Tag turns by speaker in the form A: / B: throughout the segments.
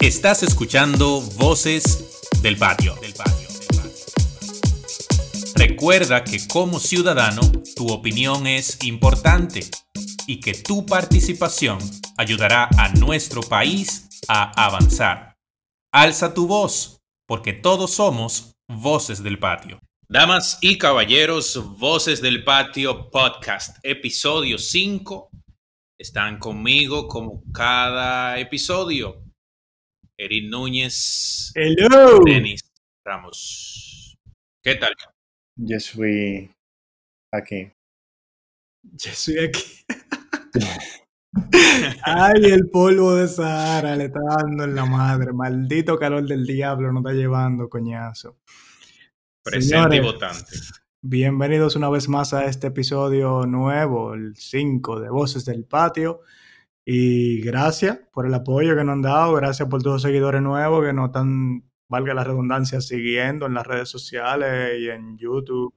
A: Estás escuchando Voces del Patio. Del patio. Recuerda que como ciudadano tu opinión es importante y que tu participación ayudará a nuestro país a avanzar. Alza tu voz, porque todos somos Voces del Patio. Damas y caballeros, Voces del Patio Podcast, episodio 5. Están conmigo como cada episodio. Erin Núñez.
B: Hello.
A: Denis Ramos. ¿Qué tal?
C: Yo soy aquí.
B: Yo soy aquí. Ay, el polvo de Sahara le está dando en la madre. Maldito calor del diablo nos está llevando, coñazo.
A: Presente y votante.
B: Bienvenidos una vez más a este episodio nuevo, el 5 de Voces del Patio. Y gracias por el apoyo que nos han dado, gracias por todos los seguidores nuevos que nos están, valga la redundancia, siguiendo en las redes sociales y en YouTube.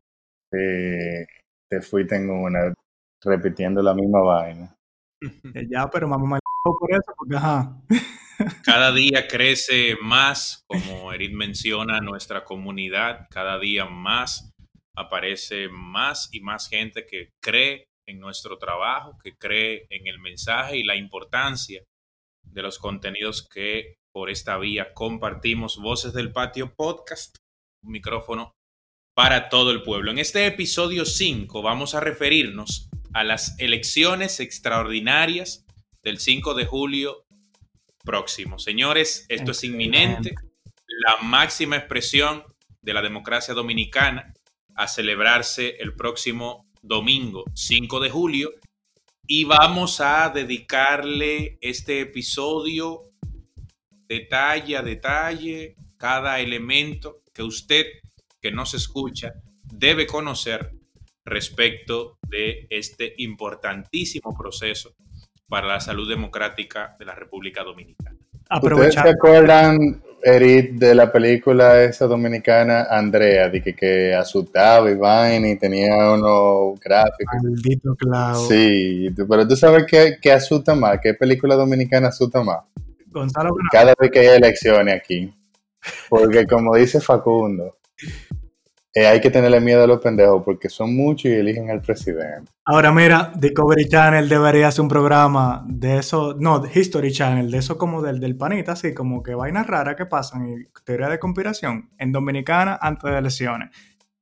C: Eh, te fui, tengo una repitiendo la misma vaina.
B: Ya, pero mamá mal por eso, porque ajá.
A: Cada día crece más, como Erin menciona, nuestra comunidad. Cada día más aparece más y más gente que cree en nuestro trabajo, que cree en el mensaje y la importancia de los contenidos que por esta vía compartimos. Voces del Patio Podcast, un micrófono para todo el pueblo. En este episodio 5 vamos a referirnos a las elecciones extraordinarias del 5 de julio próximo. Señores, esto es inminente, la máxima expresión de la democracia dominicana a celebrarse el próximo domingo 5 de julio y vamos a dedicarle este episodio detalle a detalle, cada elemento que usted que nos escucha debe conocer respecto de este importantísimo proceso para la salud democrática de la República Dominicana.
C: ¿Ustedes
B: Aprovechar.
C: se acuerdan, Eric, de la película esa dominicana, Andrea, de que, que asustaba y vaina y tenía unos gráficos?
B: Maldito clavo.
C: Sí, pero tú sabes qué, qué asusta más, qué película dominicana asusta más.
B: Gonzalo.
C: Cada vez que hay elecciones aquí. Porque como dice Facundo, eh, hay que tenerle miedo a los pendejos porque son muchos y eligen al presidente.
B: Ahora mira, Discovery Channel debería hacer un programa de eso, no, History Channel, de eso como del, del panita, así como que vainas raras que pasan y teoría de conspiración en Dominicana antes de elecciones.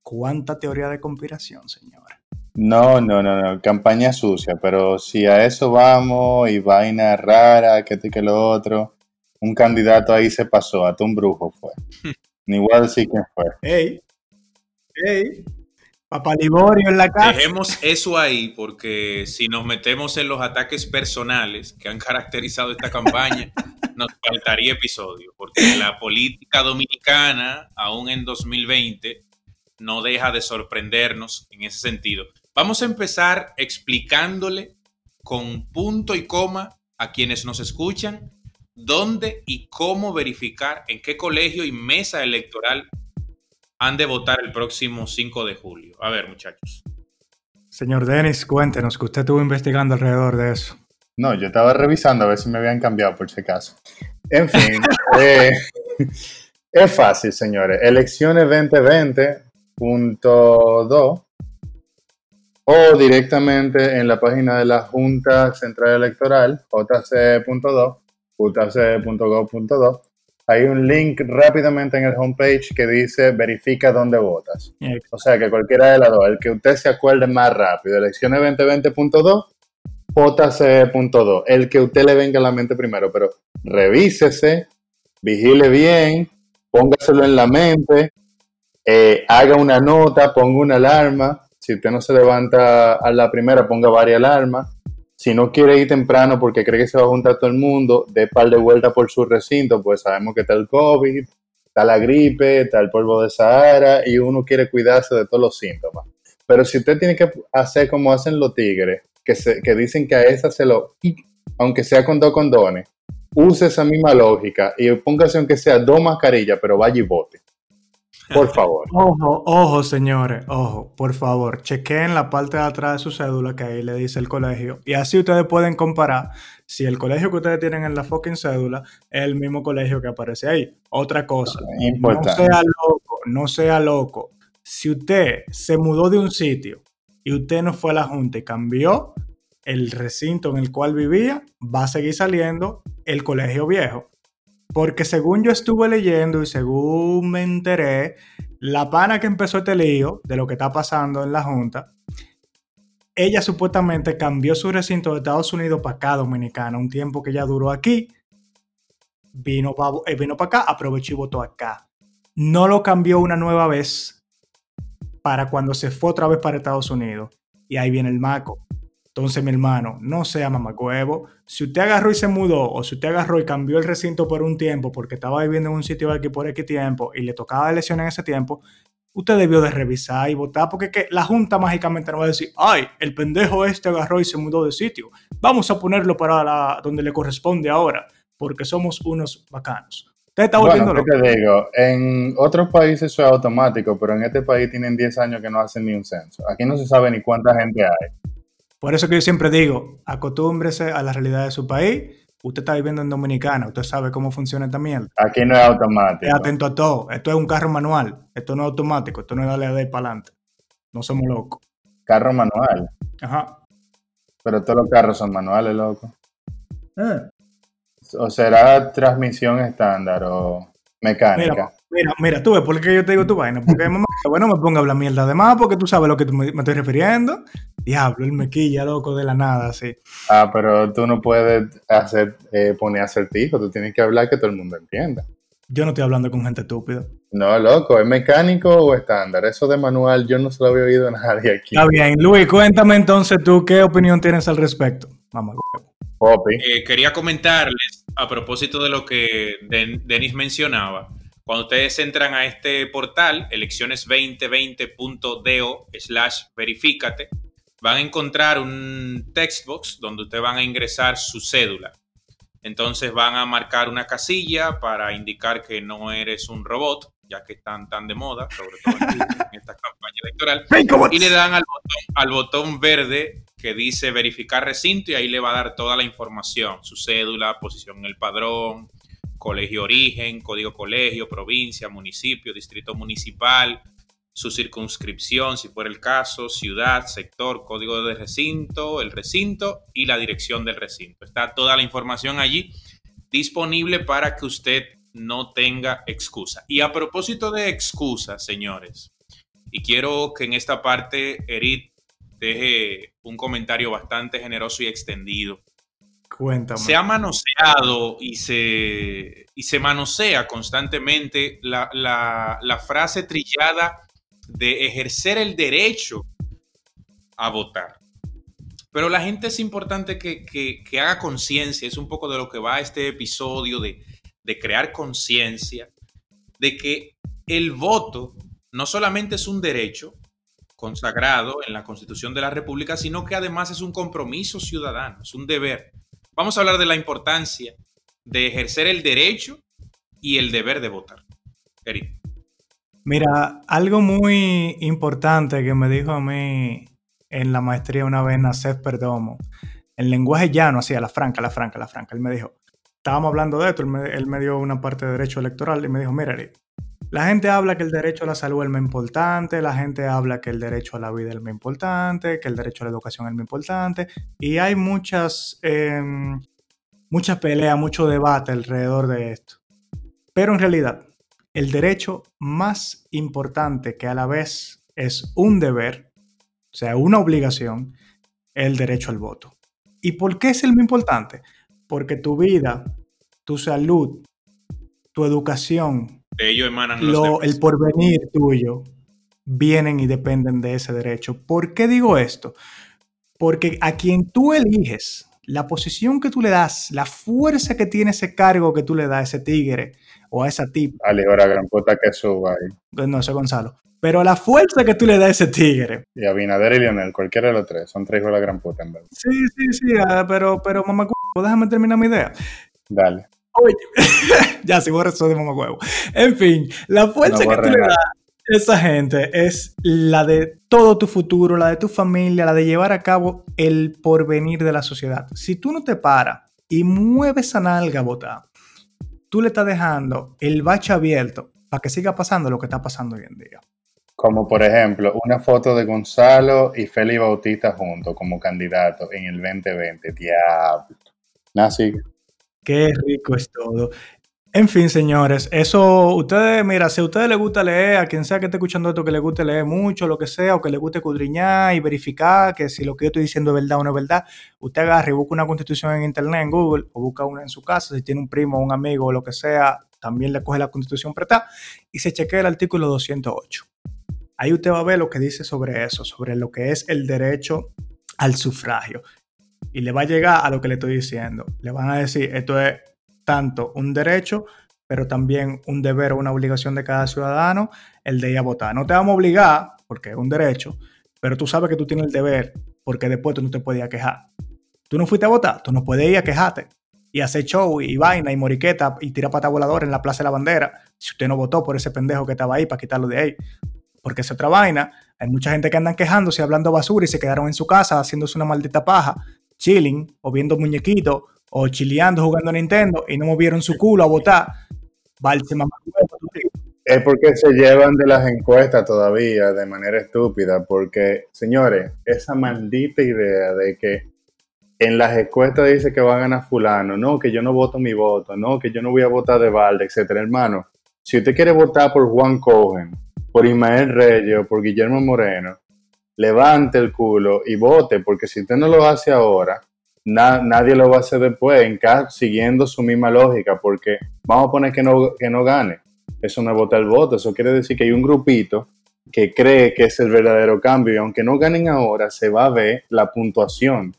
B: ¿Cuánta teoría de conspiración, señora?
C: No, no, no, no, campaña sucia, pero si a eso vamos y vaina rara, que esto y que lo otro, un candidato ahí se pasó, hasta un brujo fue. Ni voy a decir quién fue.
B: ¡Ey! ¡Ey! Papá Liborio en la casa.
A: Dejemos eso ahí porque si nos metemos en los ataques personales que han caracterizado esta campaña, nos faltaría episodio, porque la política dominicana, aún en 2020, no deja de sorprendernos en ese sentido. Vamos a empezar explicándole con punto y coma a quienes nos escuchan dónde y cómo verificar en qué colegio y mesa electoral han de votar el próximo 5 de julio. A ver, muchachos.
B: Señor Denis, cuéntenos que usted estuvo investigando alrededor de eso.
C: No, yo estaba revisando a ver si me habían cambiado por si acaso. En fin, eh, es fácil, señores. Elecciones 2020.2 o directamente en la página de la Junta Central Electoral, jc.2, jc.gov.2. Hay un link rápidamente en el homepage que dice verifica dónde votas. O sea que cualquiera de las dos, el que usted se acuerde más rápido, elecciones 2020.2, JC.2, el que usted le venga a la mente primero, pero revísese, vigile bien, póngaselo en la mente, eh, haga una nota, ponga una alarma, si usted no se levanta a la primera, ponga varias alarmas, si no quiere ir temprano porque cree que se va a juntar todo el mundo, dé par de vueltas por su recinto, pues sabemos que está el COVID, está la gripe, está el polvo de Sahara y uno quiere cuidarse de todos los síntomas. Pero si usted tiene que hacer como hacen los tigres, que, se, dicen que a esa se lo, aunque sea con dos condones, use esa misma lógica y póngase aunque sea dos mascarillas, pero vaya y vote. Por favor.
B: Ojo, ojo, señores, ojo, por favor, chequeen la parte de atrás de su cédula que ahí le dice el colegio. Y así ustedes pueden comparar si el colegio que ustedes tienen en la fucking cédula es el mismo colegio que aparece ahí. Otra cosa, no sea loco, no sea loco. Si usted se mudó de un sitio y usted no fue a la junta y cambió el recinto en el cual vivía, va a seguir saliendo el colegio viejo. Porque según yo estuve leyendo y según me enteré, la pana que empezó este lío de lo que está pasando en la Junta, ella supuestamente cambió su recinto de Estados Unidos para acá, Dominicana, un tiempo que ya duró aquí, vino para eh, vino acá, aprovechó y votó acá. No lo cambió una nueva vez para cuando se fue otra vez para Estados Unidos. Y ahí viene el maco. Entonces, mi hermano, no sea mamacuevo. Si usted agarró y se mudó, o si usted agarró y cambió el recinto por un tiempo porque estaba viviendo en un sitio aquí por X tiempo y le tocaba elección en ese tiempo, usted debió de revisar y votar porque que la Junta mágicamente no va a decir, ay, el pendejo este agarró y se mudó de sitio. Vamos a ponerlo para la, donde le corresponde ahora, porque somos unos bacanos.
C: Usted está volviendo bueno, ¿qué te digo? En otros países eso es automático, pero en este país tienen 10 años que no hacen ni un censo. Aquí no se sabe ni cuánta gente hay.
B: Por eso que yo siempre digo, acostúmbrese a la realidad de su país. Usted está viviendo en Dominicana, usted sabe cómo funciona esta mierda.
C: Aquí no es automático.
B: atento a todo. Esto es un carro manual. Esto no es automático. Esto no es darle a para adelante. No somos locos.
C: Carro manual.
B: Ajá.
C: Pero todos los carros son manuales, loco. Eh. O será transmisión estándar o mecánica.
B: Mira, mira, tú ves por qué yo te digo tu vaina. Porque mamá, bueno, me ponga a hablar mierda de más porque tú sabes lo que me, estoy refiriendo. Diablo, el mequilla, loco, de la nada, así.
C: Ah, pero tú no puedes hacer, eh, poner acertijo, tú tienes que hablar que todo el mundo entienda.
B: Yo no estoy hablando con gente estúpida.
C: No, loco, ¿es mecánico o estándar? Eso de manual yo no se lo había oído a nadie aquí.
B: Está bien, Luis, cuéntame entonces tú qué opinión tienes al respecto. Vamos.
A: Eh, quería comentarles a propósito de lo que Denis mencionaba. Cuando ustedes entran a este portal, elecciones2020.do slash verifícate, van a encontrar un textbox donde ustedes van a ingresar su cédula. Entonces van a marcar una casilla para indicar que no eres un robot, ya que están tan de moda, sobre todo en, esta campaña electoral. Y le dan al botón, al botón verde que dice verificar recinto y ahí le va a dar toda la información, su cédula, posición en el padrón, colegio origen, código colegio, provincia, municipio, distrito municipal, su circunscripción, si fuera el caso, ciudad, sector, código de recinto, el recinto y la dirección del recinto. Está toda la información allí disponible para que usted no tenga excusa. Y a propósito de excusas, señores, y quiero que en esta parte Erit deje un comentario bastante generoso y extendido se ha manoseado y se, y se manosea constantemente la, frase trillada de ejercer el derecho a votar. Pero la gente es importante que, haga conciencia, es un poco de lo que va este episodio, de, de crear conciencia, de que el voto no solamente es un derecho consagrado en la Constitución de la República, sino que además es un compromiso ciudadano, es un deber. Vamos a hablar de la importancia de ejercer el derecho y el deber de votar. Eric.
B: Mira, algo muy importante que me dijo a mí en la maestría una vez Nacef Perdomo, en lenguaje llano, así a la franca, la franca, la franca. Él me dijo, estábamos hablando de esto, él me, dio una parte de derecho electoral y me dijo, mira, la gente habla que el derecho a la salud es el más importante, la gente habla que el derecho a la vida es el más importante, que el derecho a la educación es el más importante, y hay muchas, eh, muchas peleas, mucho debate alrededor de esto. Pero en realidad, el derecho más importante que a la vez es un deber, o sea, una obligación, es el derecho al voto. ¿Y por qué es el más importante? Porque tu vida, tu salud, tu educación,
A: ellos emanan
B: lo, el porvenir tuyo vienen y dependen de ese derecho. ¿Por qué digo esto? Porque a quien tú eliges, la posición que tú le das, la fuerza que tiene ese cargo que tú le das a ese tigre o a esa tipa.
C: Ale, ahora gran puta que suba ahí.
B: No, sé Gonzalo. Pero la fuerza que tú le das a ese tigre.
C: Y a Binader y Lionel, cualquiera de los tres, son tres hijos de la gran puta en verdad.
B: Sí, sí, sí, ah, pero, pero mamá, déjame terminar mi idea.
C: Dale.
B: Oye, ya, si borra eso de mamá huevo. En fin, la fuerza, que tú le das, esa gente es la de todo tu futuro, la de tu familia, la de llevar a cabo el porvenir de la sociedad. Si tú no te paras y mueves a nalga a votar, tú le estás dejando el bache abierto para que siga pasando lo que está pasando hoy en día.
C: Como por ejemplo, una foto de Gonzalo y Félix Bautista juntos como candidato en el 2020. Diablo. Nazi.
B: Qué rico es todo. En fin, señores, eso, ustedes, mira, si a ustedes les gusta leer, a quien sea que esté escuchando esto, que le guste leer mucho, lo que sea, o que le guste cudriñar y verificar que si lo que yo estoy diciendo es verdad o no es verdad, usted agarre y busca una constitución en internet, en Google, o busca una en su casa, si tiene un primo, un amigo o lo que sea, también le coge la constitución prestada y se chequea el artículo 208. Ahí usted va a ver lo que dice sobre eso, sobre lo que es el derecho al sufragio. Y le va a llegar a lo que le estoy diciendo. Le van a decir, esto es tanto un derecho, pero también un deber o una obligación de cada ciudadano, el de ir a votar. No te vamos a obligar, porque es un derecho, pero tú sabes que tú tienes el deber, porque después tú no te puedes quejar. Tú no fuiste a votar, tú no puedes ir a quejarte y hacer show y vaina y moriqueta y tirar pata volador en la Plaza de la Bandera si usted no votó por ese pendejo que estaba ahí para quitarlo de ahí. Porque es otra vaina. Hay mucha gente que andan quejándose, hablando basura y se quedaron en su casa haciéndose una maldita paja, chilling o viendo muñequitos o chileando jugando a Nintendo y no movieron su culo a votar,
C: es porque se llevan de las encuestas todavía de manera estúpida, porque, señores, esa maldita idea de que en las encuestas dice que va a ganar fulano, no, que yo no voto mi voto, no, que yo no voy a votar de balde, etcétera, hermano. Si usted quiere votar por Juan Cohen, por Ismael Reyes o por Guillermo Moreno, levante el culo y vote, porque si usted no lo hace ahora, nadie lo va a hacer después, en siguiendo su misma lógica, porque vamos a poner que no, que no gane. Eso no es votar el voto, eso quiere decir que hay un grupito que cree que es el verdadero cambio y aunque no ganen ahora, se va a ver la puntuación,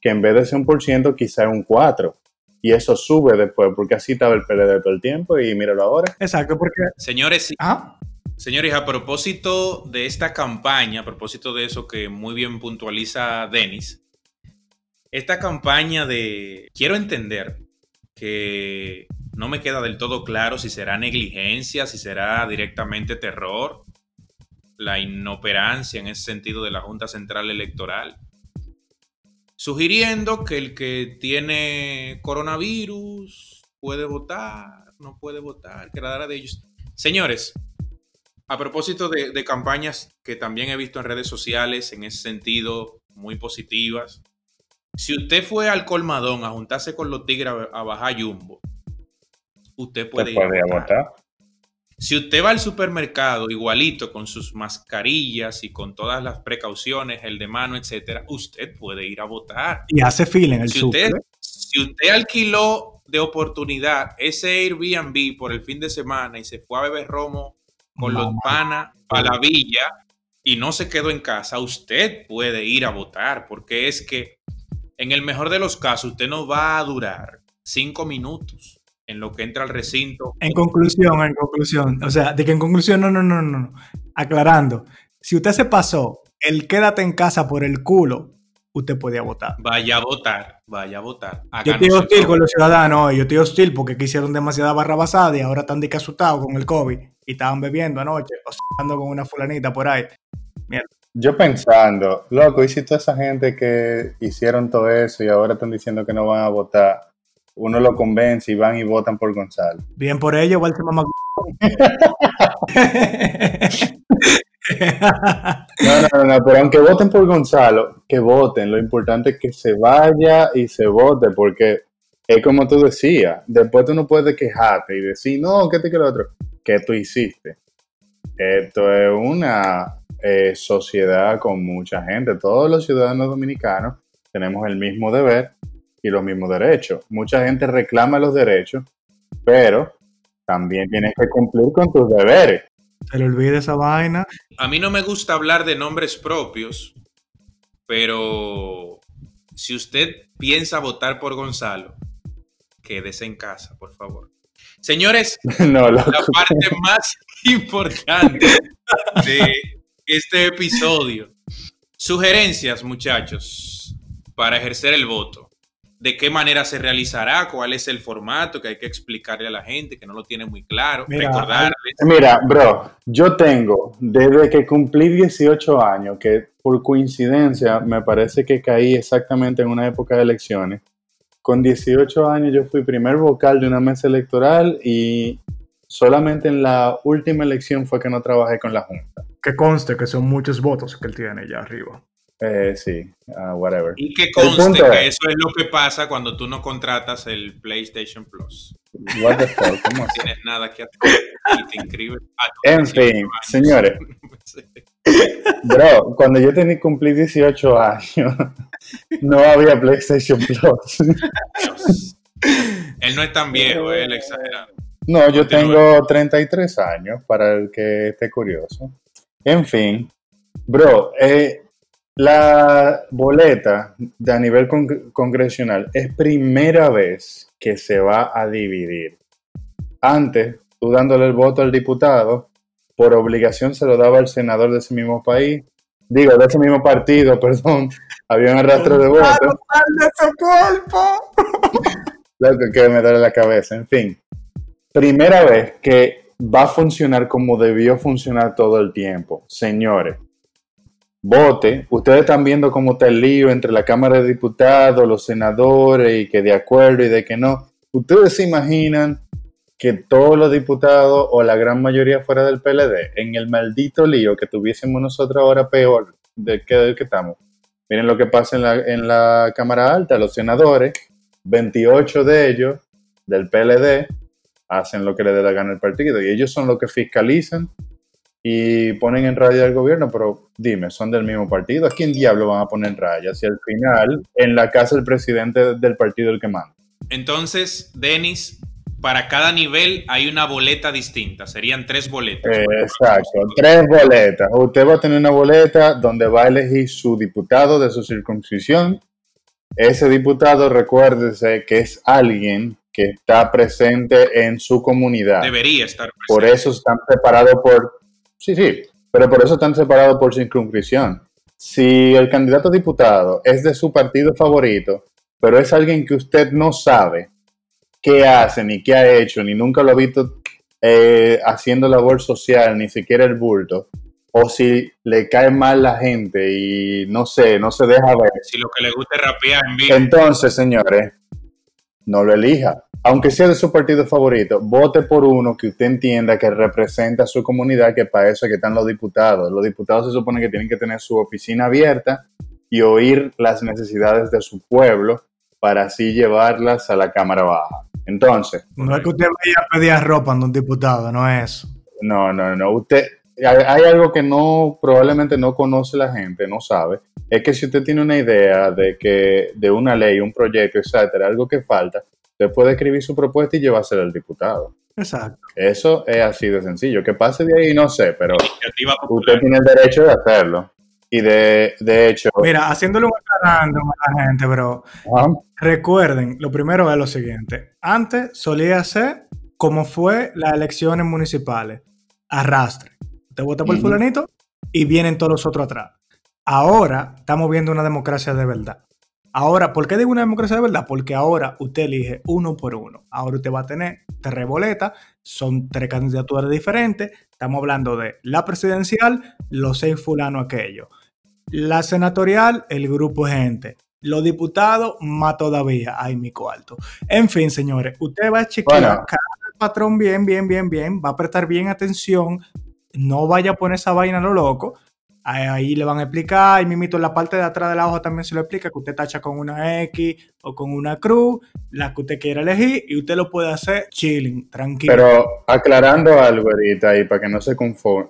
C: que en vez de ser un por ciento, quizá es un 4. Y eso sube después, porque así estaba el PLD todo el tiempo y míralo ahora.
B: Exacto, porque...
A: Señores, ¿Ah? Señores, a propósito de esta campaña, a propósito de eso que muy bien puntualiza Denis, esta campaña de quiero entender que no me queda del todo claro si será negligencia, si será directamente terror, la inoperancia en ese sentido de la Junta Central Electoral, sugiriendo que el que tiene coronavirus puede votar, no puede votar, que la dará de ellos. Señores, a propósito de, de campañas que también he visto en redes sociales en ese sentido muy positivas, si usted fue al colmadón a juntarse con los tigres a, bajar Jumbo, usted puede ir a votar. Si usted va al supermercado igualito con sus mascarillas y con todas las precauciones, el de mano, etcétera, usted puede ir a votar.
B: Y hace fila en el
A: si usted, si usted alquiló de oportunidad ese Airbnb por el fin de semana y se fue a beber romo con los panas a la villa y no se quedó en casa, usted puede ir a votar porque es que en el mejor de los casos, usted no va a durar cinco minutos en lo que entra al recinto.
B: En conclusión, en conclusión. O sea, de que en conclusión, no, no, no, no. Aclarando. Si usted se pasó el quédate en casa por el culo, usted podía votar.
A: Vaya a votar, vaya a votar.
B: yo estoy hostil con los ciudadanos, yo estoy hostil porque quisieron demasiada barra basada y ahora están de asustados con el COVID y estaban bebiendo anoche o con una fulanita por ahí.
C: Mierda. Yo pensando, loco, y si toda esa gente que hicieron todo eso y ahora están diciendo que no van a votar, uno lo convence y van y votan por Gonzalo.
B: Bien por ello, igual se mamá.
C: No, no, no, pero aunque voten por Gonzalo, que voten. Lo importante es que se vaya y se vote, porque es como tú decías, después tú no puedes quejarte y decir, no, ¿qué te quiero otro? ¿Qué tú hiciste? Esto es una eh, sociedad con mucha gente. Todos los ciudadanos dominicanos tenemos el mismo deber y los mismos derechos. Mucha gente reclama los derechos, pero también tienes que cumplir con tus deberes.
B: Se le olvide esa vaina.
A: A mí no me gusta hablar de nombres propios, pero si usted piensa votar por Gonzalo, quédese en casa, por favor. Señores, la parte más importante de este episodio. Sugerencias, muchachos, para ejercer el voto. De qué manera se realizará, cuál es el formato que hay que explicarle a la gente que no lo tiene muy claro,
C: mira, Mira, bro, yo tengo desde que cumplí 18 años, que por coincidencia me parece que caí exactamente en una época de elecciones. Con 18 años yo fui primer vocal de una mesa electoral y solamente en la última elección fue que no trabajé con la Junta.
B: Que conste que son muchos votos que él tiene allá arriba.
C: Eh, sí, uh, whatever.
A: Y que conste que eso es lo que pasa cuando tú no contratas el PlayStation Plus.
C: What the fuck? ¿Cómo
A: no tienes nada que hacer y te inscribes.
C: En fin, señores. Bro, cuando yo tenía cumplir 18 años, no había PlayStation Plus.
A: Él no es tan viejo, él exagerado.
C: No, yo tengo 33 años, para el que esté curioso. En fin, bro, eh, la boleta de a nivel congresional es primera vez que se va a dividir. Antes, tú dándole el voto al diputado, por obligación se lo daba al senador de ese mismo país, digo, de ese mismo partido, perdón, había un arrastre de votos.
B: de su cuerpo!
C: Lo que me duele la cabeza, en fin. Primera vez que va a funcionar como debió funcionar todo el tiempo. Señores, vote. Ustedes están viendo cómo está el lío entre la Cámara de Diputados, los senadores, y que de acuerdo y de que no. Ustedes se imaginan que todos los diputados o la gran mayoría fuera del PLD, en el maldito lío que tuviésemos nosotros ahora peor de que, del que estamos. Miren lo que pasa en la, en la Cámara Alta, los senadores, 28 de ellos del PLD, hacen lo que le dé la gana el partido y ellos son los que fiscalizan y ponen en raya al gobierno, pero dime, son del mismo partido. ¿A quién diablo van a poner en raya? Si al final en la casa el presidente del partido el que manda.
A: Entonces, Denis, para cada nivel hay una boleta distinta. Serían tres boletas.
C: exacto, tres boletas. Usted va a tener una boleta donde va a elegir su diputado de su circunscripción. Ese diputado, recuérdese que es alguien que está presente en su comunidad.
A: Debería estar presente.
C: Por eso están separados por Sí, sí, pero por eso están separados por circunscripción. Si el candidato a diputado es de su partido favorito, pero es alguien que usted no sabe qué hace, ni qué ha hecho, ni nunca lo ha visto eh, haciendo labor social, ni siquiera el bulto, o si le cae mal la gente y no sé, no se deja ver.
A: Si lo que le gusta es rapear en vivo.
C: Entonces, señores, no lo elija aunque sea de su partido favorito, vote por uno que usted entienda que representa a su comunidad, que para eso es que están los diputados. Los diputados se supone que tienen que tener su oficina abierta y oír las necesidades de su pueblo para así llevarlas a la Cámara Baja. Entonces...
B: No es que usted vaya a pedir ropa a un diputado, no es eso.
C: No, no, no. Usted, hay algo que no probablemente no conoce la gente, no sabe, es que si usted tiene una idea de que de una ley, un proyecto, etcétera, algo que falta, Usted puede escribir su propuesta y llevársela al diputado.
B: Exacto.
C: Eso es así de sencillo. Que pase de ahí, no sé, pero usted tiene el derecho de hacerlo. Y de, hecho.
B: Mira, haciéndole un aclarando a la gente, pero recuerden, lo primero es lo siguiente. Antes solía ser como fue las elecciones municipales. Arrastre. Usted vota por el fulanito y vienen todos los otros atrás. Ahora estamos viendo una democracia de verdad. Ahora, ¿por qué digo una democracia de verdad? Porque ahora usted elige uno por uno. Ahora usted va a tener tres boletas, son tres candidaturas diferentes. Estamos hablando de la presidencial, los seis fulanos aquellos. La senatorial, el grupo de gente. Los diputados, más todavía. Ay, mi cuarto. En fin, señores, usted va a chequear cada patrón bien, bien, bien, bien. Va a prestar bien atención. No vaya a poner esa vaina a lo loco Ahí le van a explicar, y mimito en la parte de atrás de la hoja también se lo explica, que usted tacha con una X o con una cruz, la que usted quiera elegir, y usted lo puede hacer chilling, tranquilo.
C: Pero aclarando algo ahorita ahí, para que no se,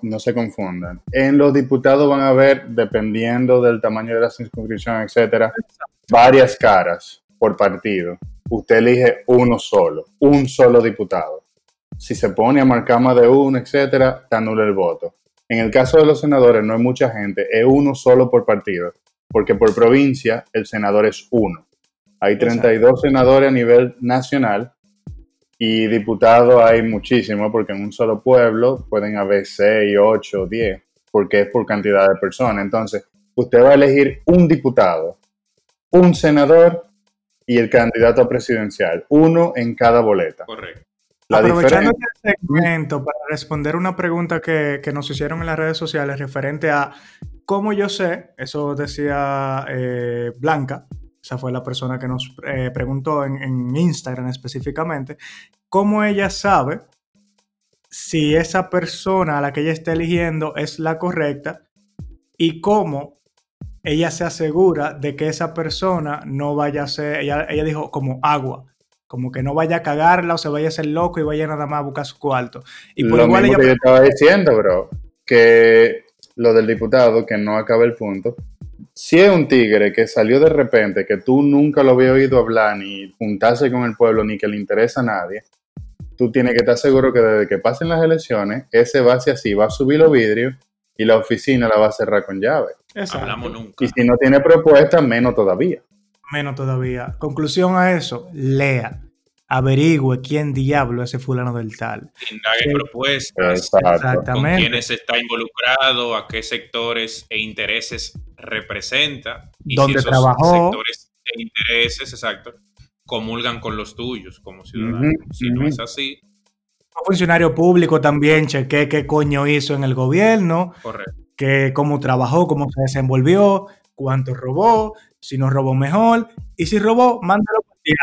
C: no se confundan, en los diputados van a ver, dependiendo del tamaño de la circunscripción, etcétera, varias caras por partido. Usted elige uno solo, un solo diputado. Si se pone a marcar más de uno, etcétera, te anula el voto en el caso de los senadores no hay mucha gente, es uno solo por partido, porque por provincia el senador es uno. Hay 32 senadores a nivel nacional y diputados hay muchísimos, porque en un solo pueblo pueden haber 6, 8, 10, porque es por cantidad de personas. Entonces, usted va a elegir un diputado, un senador y el candidato presidencial, uno en cada boleta.
A: Correcto.
B: Aprovechando este segmento para responder una pregunta que, nos hicieron en las redes sociales referente a cómo yo sé, eso decía eh, Blanca, esa fue la persona que nos eh, preguntó en, en, Instagram específicamente, cómo ella sabe si esa persona a la que ella está eligiendo es la correcta y cómo ella se asegura de que esa persona no vaya a ser, ella, dijo como agua, como que no vaya a cagarla o se vaya a hacer loco y vaya nada más a buscar su cuarto. Y
C: por lo igual mismo que yo estaba diciendo, bro, que lo del diputado, que no acaba el punto, si es un tigre que salió de repente, que tú nunca lo habías oído hablar, ni juntarse con el pueblo, ni que le interesa a nadie, tú tienes que estar seguro que desde que pasen las elecciones, ese va hacia así, va a subir los vidrios y la oficina la va a cerrar con llave.
A: Hablamos nunca.
C: Y si no tiene propuesta, menos todavía.
B: Menos todavía. Conclusión a eso, lea. Averigüe quién diablo es ese fulano del tal.
A: Indague propuestas. Exactamente. Con quiénes está involucrado, a qué sectores e intereses representa.
B: Y ¿Dónde si esos trabajó?
A: sectores e intereses, exacto, comulgan con los tuyos como ciudadano. si no es así.
B: Un funcionario público también cheque qué coño hizo en el gobierno.
A: Correcto
B: que cómo trabajó, cómo se desenvolvió, cuánto robó, si no robó mejor, y si robó, mándalo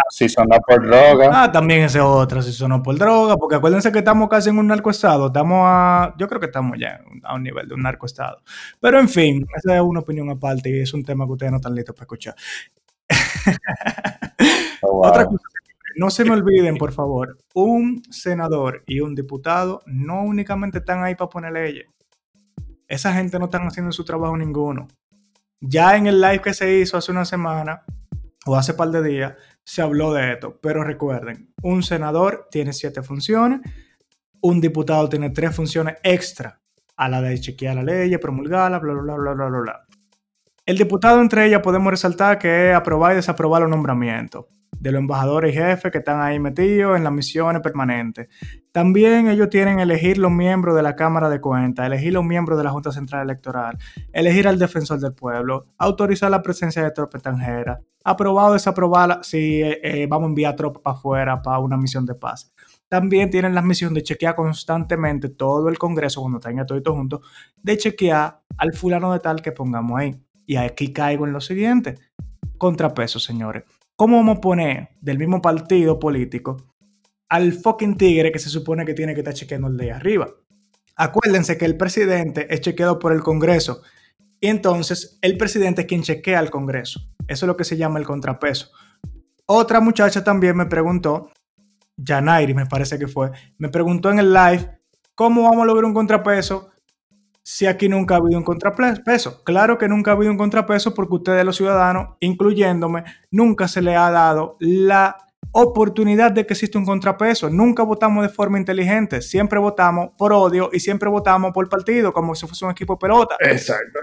C: Si sonó por droga.
B: Ah, también ese otro, si sonó por droga, porque acuérdense que estamos casi en un narcoestado, estamos a, yo creo que estamos ya a un nivel de un narcoestado. Pero en fin, esa es una opinión aparte y es un tema que ustedes no están listos para escuchar. Oh, Otra cosa, no se me olviden, por favor, un senador y un diputado no únicamente están ahí para poner leyes esa gente no están haciendo su trabajo ninguno. Ya en el live que se hizo hace una semana o hace par de días, se habló de esto. Pero recuerden, un senador tiene siete funciones, un diputado tiene tres funciones extra a la de chequear la ley, promulgarla, bla, bla, bla, bla, bla, bla. El diputado entre ellas podemos resaltar que es aprobar y desaprobar los nombramientos de los embajadores y jefes que están ahí metidos en las misiones permanentes. También ellos tienen elegir los miembros de la Cámara de Cuentas, elegir los miembros de la Junta Central Electoral, elegir al defensor del pueblo, autorizar la presencia de tropas extranjeras, aprobar o desaprobar si eh, eh, vamos a enviar tropas para afuera para una misión de paz. También tienen la misión de chequear constantemente todo el Congreso cuando tenga todo esto junto, de chequear al fulano de tal que pongamos ahí. Y aquí caigo en lo siguiente. Contrapeso, señores. ¿Cómo vamos a poner del mismo partido político al fucking tigre que se supone que tiene que estar chequeando el de arriba? Acuérdense que el presidente es chequeado por el Congreso y entonces el presidente es quien chequea al Congreso. Eso es lo que se llama el contrapeso. Otra muchacha también me preguntó, Janairi me parece que fue, me preguntó en el live, ¿cómo vamos a lograr un contrapeso si aquí nunca ha habido un contrapeso. Claro que nunca ha habido un contrapeso porque ustedes los ciudadanos, incluyéndome, nunca se le ha dado la oportunidad de que existe un contrapeso. Nunca votamos de forma inteligente, siempre votamos por odio y siempre votamos por partido, como si fuese un equipo de pelota.
C: Exacto.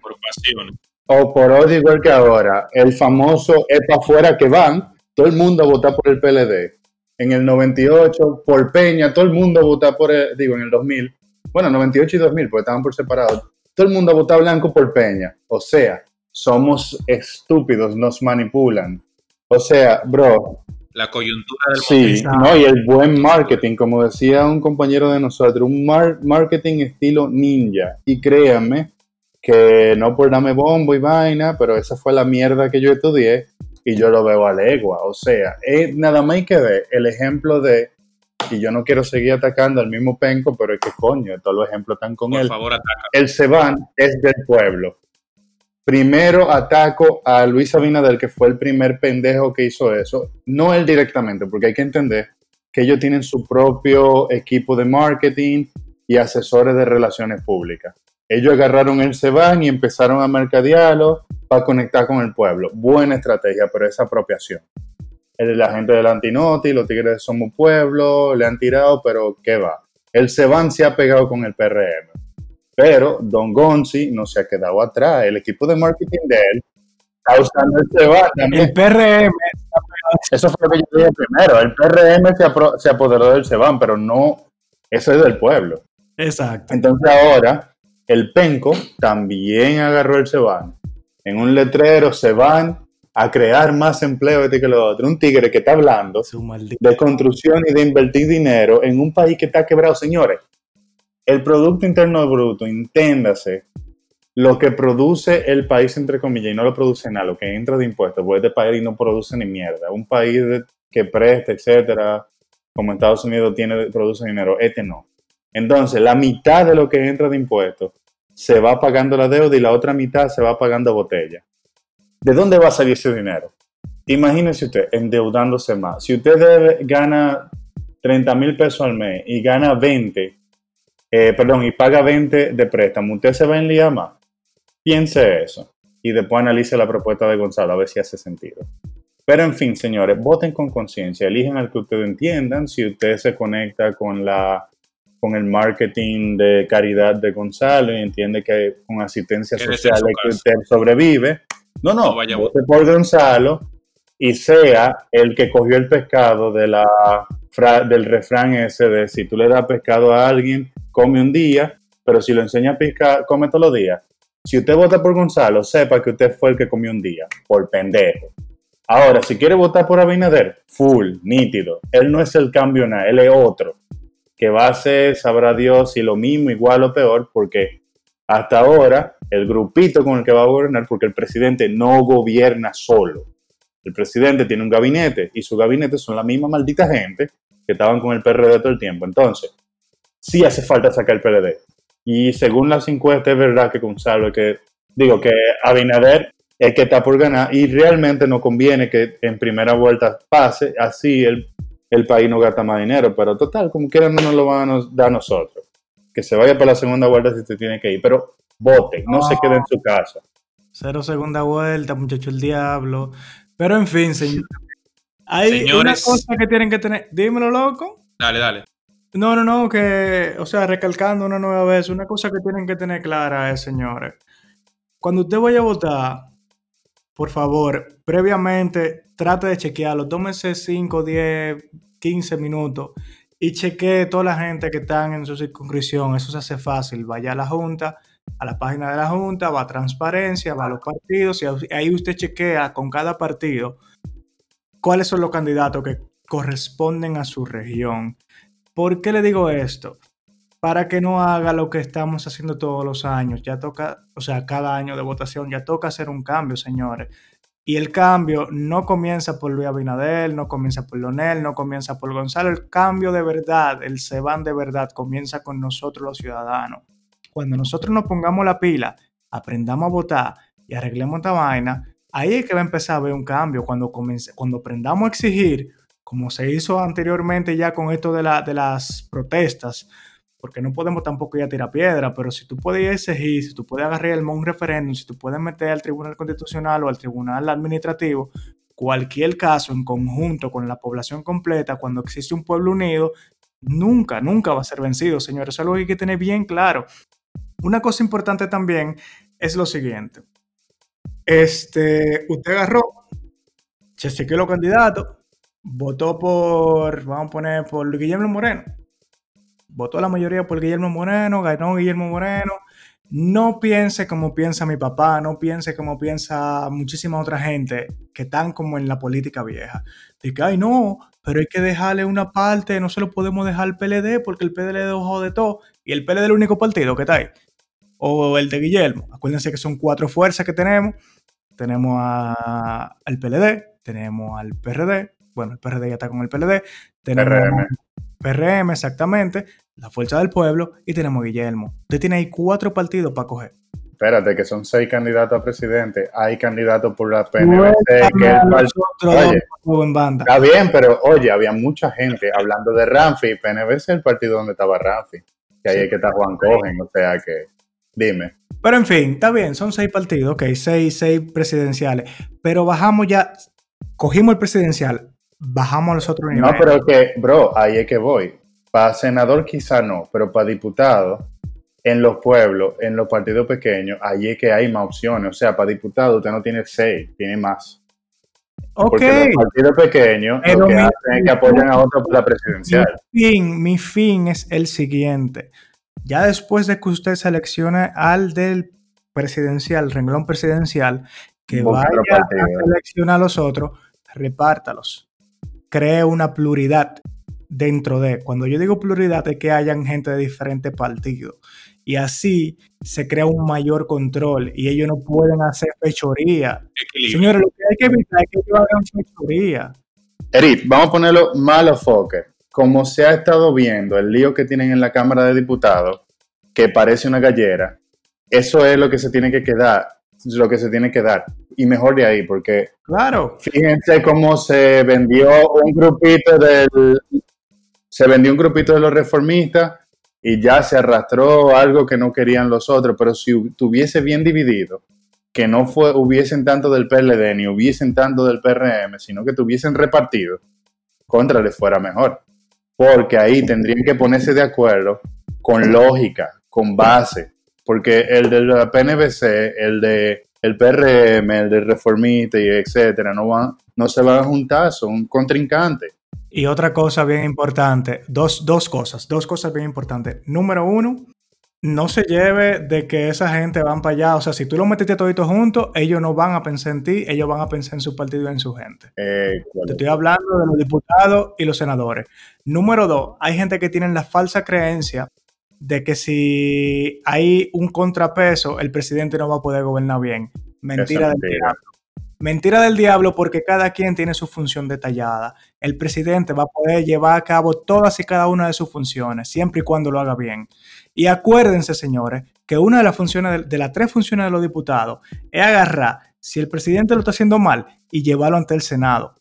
C: Por pasión. O por odio igual que ahora. El famoso es para afuera que van, todo el mundo vota por el PLD. En el 98, por Peña, todo el mundo vota por, el, digo, en el 2000, bueno, 98 y 2000, porque estaban por separado, todo el mundo ha votado blanco por Peña. O sea, somos estúpidos, nos manipulan. O sea, bro.
A: La coyuntura del
C: Sí, no, y el buen marketing, como decía un compañero de nosotros, un marketing estilo ninja. Y créanme que no por darme bombo y vaina, pero esa fue la mierda que yo estudié y yo lo veo a legua. O sea, es nada más que ver el ejemplo de y yo no quiero seguir atacando al mismo penco, pero es que coño, todos los ejemplos están con
A: Por
C: él.
A: Favor, ataca.
C: El Seban es del pueblo. Primero ataco a Luis Abinader, que fue el primer pendejo que hizo eso. No él directamente, porque hay que entender que ellos tienen su propio equipo de marketing y asesores de relaciones públicas. Ellos agarraron el Seban y empezaron a mercadearlo para conectar con el pueblo. Buena estrategia, pero es apropiación la gente del Antinoti, los Tigres de Somos Pueblo, le han tirado, pero ¿qué va? El Seban se ha pegado con el PRM. Pero Don Gonzi no se ha quedado atrás. El equipo de marketing de él está usando el Seban también.
B: El PRM.
C: Eso fue lo que yo dije primero. El PRM se, se apoderó del Seban, pero no, eso es del pueblo.
B: Exacto.
C: Entonces ahora el Penco también agarró el Seban. En un letrero, Seban a crear más empleo este que lo otro. Un tigre que está hablando de construcción y de invertir dinero en un país que está quebrado. Señores, el Producto Interno Bruto, inténdase, lo que produce el país, entre comillas, y no lo produce nada, lo que entra de impuestos, porque este país no produce ni mierda. Un país que presta, etcétera, como Estados Unidos tiene, produce dinero, este no. Entonces, la mitad de lo que entra de impuestos se va pagando la deuda y la otra mitad se va pagando botella. ¿De dónde va a salir ese dinero? Imagínese usted endeudándose más. Si usted gana 30 mil pesos al mes y gana 20, eh, perdón, y paga 20 de préstamo, ¿usted se va a enliar más? Piense eso y después analice la propuesta de Gonzalo a ver si hace sentido. Pero en fin, señores, voten con conciencia, eligen al que ustedes entiendan. Si usted se conecta con la con el marketing de caridad de Gonzalo y entiende que con asistencia social es que usted sobrevive. No, no, vote por Gonzalo y sea el que cogió el pescado de la, del refrán ese de si tú le das pescado a alguien, come un día, pero si lo enseña a pescar, come todos los días. Si usted vota por Gonzalo, sepa que usted fue el que comió un día, por pendejo. Ahora, si quiere votar por Abinader, full, nítido. Él no es el cambio nada, él es otro que va a ser, sabrá Dios, si lo mismo, igual o peor, porque hasta ahora el grupito con el que va a gobernar, porque el presidente no gobierna solo. El presidente tiene un gabinete y su gabinete son la misma maldita gente que estaban con el PRD todo el tiempo. Entonces, sí hace falta sacar el PRD. Y según las encuestas, es verdad que Gonzalo, que digo que Abinader es que está por ganar y realmente no conviene que en primera vuelta pase, así el el país no gasta más dinero, pero total, como quieran no nos lo van a dar nosotros. Que se vaya para la segunda vuelta si se tiene que ir, pero vote, no, se quede en su casa.
B: Cero segunda vuelta, muchacho el diablo. Pero en fin, señor. Hay una cosa que tienen que tener. Dímelo, loco.
A: Dale, dale.
B: No, no, no, que, o sea, recalcando una nueva vez, una cosa que tienen que tener clara es, señores, cuando usted vaya a votar, por favor, previamente trate de chequearlo. Tómese 5, 10, 15 minutos y chequee toda la gente que están en su circunscripción. Eso se hace fácil. Vaya a la Junta, a la página de la Junta, va a transparencia, va a los partidos y ahí usted chequea con cada partido cuáles son los candidatos que corresponden a su región. ¿Por qué le digo esto? Para que no haga lo que estamos haciendo todos los años. Ya toca, o sea, cada año de votación, ya toca hacer un cambio, señores. Y el cambio no comienza por Luis Abinadel, no comienza por Lonel, no comienza por Gonzalo. El cambio de verdad, el se van de verdad, comienza con nosotros los ciudadanos. Cuando nosotros nos pongamos la pila, aprendamos a votar y arreglemos esta vaina, ahí es que va a empezar a haber un cambio. Cuando, cuando aprendamos a exigir, como se hizo anteriormente ya con esto de las protestas, porque no podemos tampoco ir a tirar piedra, pero si tú puedes exigir, si tú puedes agarrar el un referéndum, si tú puedes meter al Tribunal Constitucional o al Tribunal Administrativo, cualquier caso en conjunto con la población completa, cuando existe un pueblo unido, nunca, nunca va a ser vencido, señores. Eso es algo que hay que tener bien claro. Una cosa importante también es lo siguiente. Este, usted agarró, se chequeó los candidatos, votó por, vamos a poner, por Guillermo Moreno votó la mayoría por Guillermo Moreno, ganó Guillermo Moreno. No piense como piensa mi papá, no piense como piensa muchísima otra gente que están como en la política vieja. De ay, no, pero hay que dejarle una parte, no se lo podemos dejar al PLD porque el PLD dejó de todo y el PLD es el único partido que está ahí. O el de Guillermo. Acuérdense que son cuatro fuerzas que tenemos. Tenemos al PLD, tenemos al PRD, bueno, el PRD ya está con el PLD, tenemos PRM, exactamente, la Fuerza del Pueblo y tenemos Guillermo. Usted tiene ahí cuatro partidos para coger.
C: Espérate, que son seis candidatos a presidente. Hay candidatos por la PNVC. que Está bien, pero oye, había mucha gente hablando de Ramfi. PNVC es el partido donde estaba Ramfi. Que ahí es que está Juan Cogen, o sea que. Dime.
B: Pero en fin, está bien, son seis partidos, ok, seis, seis presidenciales. Pero bajamos ya, cogimos el presidencial, bajamos a los otros
C: niveles. No, pero que, bro, ahí es que voy. Para senador quizá no, pero para diputado, en los pueblos, en los partidos pequeños, ahí es que hay más opciones. O sea, para diputado usted no tiene seis, tiene más. Ok. Porque los partidos pequeños lo que hacen es que apoyan a otros para la presidencial.
B: Mi fin, mi fin es el siguiente. Ya después de que usted seleccione al del presidencial, renglón presidencial, que vaya a seleccionar a los otros, repártalos. Cree una pluralidad dentro de. Cuando yo digo pluralidad es que hayan gente de diferentes partidos. Y así se crea un mayor control y ellos no pueden hacer fechoría. Señores, lo que hay que evitar es que ellos hagan fechoría.
C: Eric, vamos a ponerlo malo foque. Como se ha estado viendo el lío que tienen en la Cámara de Diputados, que parece una gallera, eso es lo que se tiene que quedar, lo que se tiene que dar. Y mejor de ahí, porque
B: claro.
C: fíjense cómo se vendió un grupito del se vendió un grupito de los reformistas y ya se arrastró algo que no querían los otros, pero si tuviese bien dividido, que no fue, hubiesen tanto del PLD ni hubiesen tanto del PRM, sino que tuviesen repartido, contra les fuera mejor. Porque ahí tendrían que ponerse de acuerdo con lógica, con base, porque el de la PNBC, el de el PRM, el de reformista y etcétera, no van, no se van a juntar, son contrincantes.
B: Y otra cosa bien importante, dos, dos cosas, dos cosas bien importantes. Número uno, no se lleve de que esa gente van para allá. O sea, si tú lo metiste todito juntos, ellos no van a pensar en ti, ellos van a pensar en su partido y en su gente.
C: Eh,
B: Te estoy hablando de los diputados y los senadores. Número dos, hay gente que tiene la falsa creencia de que si hay un contrapeso, el presidente no va a poder gobernar bien. Mentira del diablo. Mentira del diablo porque cada quien tiene su función detallada. El presidente va a poder llevar a cabo todas y cada una de sus funciones, siempre y cuando lo haga bien. Y acuérdense, señores, que una de las funciones, de, las tres funciones de los diputados, es agarrar si el presidente lo está haciendo mal y llevarlo ante el Senado.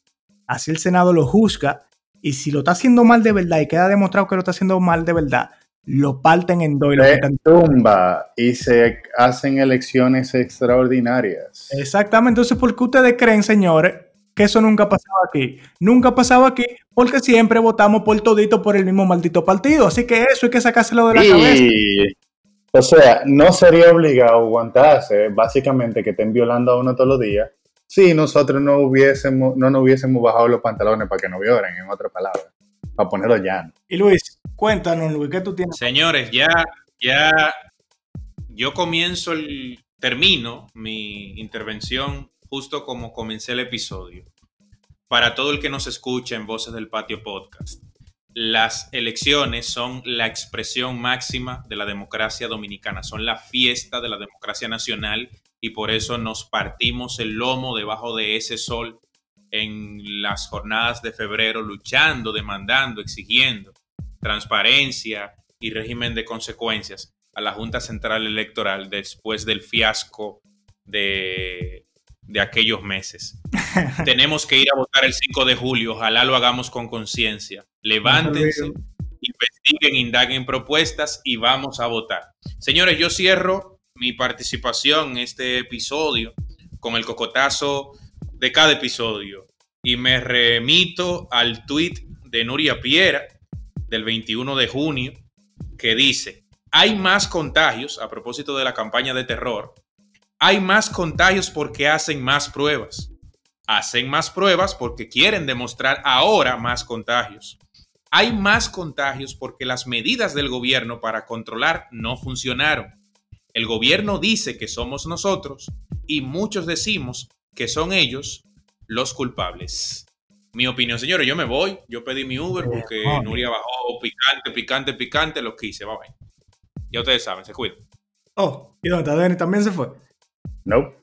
B: Así el Senado lo juzga y si lo está haciendo mal de verdad y queda demostrado que lo está haciendo mal de verdad, lo parten en dos y
C: se tumba y se hacen elecciones extraordinarias.
B: Exactamente. Entonces, ¿por qué ustedes creen, señores, que eso nunca ha pasado aquí? Nunca ha pasado aquí porque siempre votamos por todito por el mismo maldito partido. Así que eso hay que sacárselo de la cabeza.
C: O sea, no sería obligado aguantarse, básicamente, que estén violando a uno todos los días, si nosotros no hubiésemos, no nos hubiésemos bajado los pantalones para que no violen, en otras palabras para ponerlo ya.
B: Y Luis, cuéntanos, Luis, ¿qué tú tienes?
A: Señores, ya, ya, yo comienzo el, termino mi intervención justo como comencé el episodio. Para todo el que nos escucha en Voces del Patio Podcast, las elecciones son la expresión máxima de la democracia dominicana, son la fiesta de la democracia nacional y por eso nos partimos el lomo debajo de ese sol en las jornadas de febrero luchando, demandando, exigiendo transparencia y régimen de consecuencias a la Junta Central Electoral después del fiasco de, de aquellos meses. Tenemos que ir a votar el 5 de julio, ojalá lo hagamos con conciencia. Levántense, investiguen, indaguen propuestas y vamos a votar. Señores, yo cierro mi participación en este episodio con el cocotazo de cada episodio. Y me remito al tweet de Nuria Piera del 21 de junio que dice, hay más contagios, a propósito de la campaña de terror, hay más contagios porque hacen más pruebas. Hacen más pruebas porque quieren demostrar ahora más contagios. Hay más contagios porque las medidas del gobierno para controlar no funcionaron. El gobierno dice que somos nosotros y muchos decimos que son ellos los culpables. Mi opinión, señores, yo me voy. Yo pedí mi Uber porque Nuria bajó picante, picante, picante, lo quise. Va a Ya ustedes saben, se cuidan.
B: Oh, ¿y dónde está Denny? ¿También se fue?
C: No.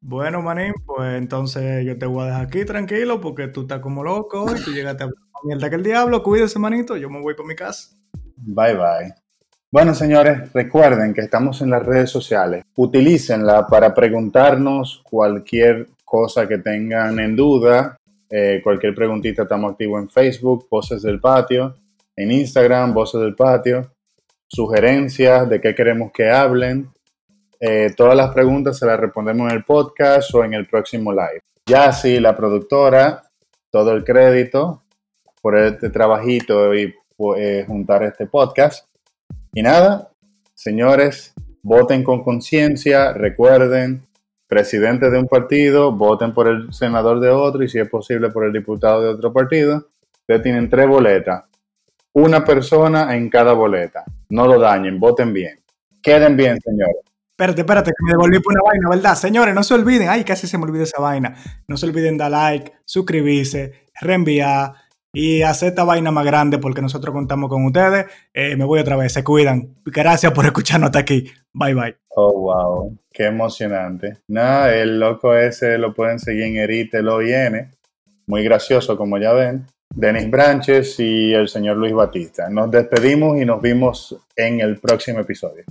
B: Bueno, manín, pues entonces yo te voy a dejar aquí tranquilo porque tú estás como loco y tú llegaste a mierda que el diablo. Cuídese, manito. Yo me voy para mi casa.
C: Bye, bye. Bueno, señores, recuerden que estamos en las redes sociales. Utilícenla para preguntarnos cualquier cosa que tengan en duda. Eh, cualquier preguntita, estamos activos en Facebook, Voces del Patio, en Instagram, Voces del Patio. Sugerencias de qué queremos que hablen. Eh, todas las preguntas se las respondemos en el podcast o en el próximo live. Ya sí, la productora, todo el crédito por este trabajito y eh, juntar este podcast. Y nada, señores, voten con conciencia, recuerden, presidente de un partido, voten por el senador de otro y si es posible por el diputado de otro partido. Ustedes tienen tres boletas, una persona en cada boleta. No lo dañen, voten bien. Queden bien, señores.
B: Espérate, espérate, que me devolví por una vaina, ¿verdad? Señores, no se olviden, ay, casi se me olvida esa vaina. No se olviden dar like, suscribirse, reenviar y hacer esta vaina más grande porque nosotros contamos con ustedes. Eh, me voy otra vez, se cuidan. Gracias por escucharnos hasta aquí. Bye, bye.
C: Oh, wow, qué emocionante. Nada, el loco ese lo pueden seguir en Erite, lo viene. Muy gracioso, como ya ven. Denis Branches y el señor Luis Batista. Nos despedimos y nos vimos en el próximo episodio.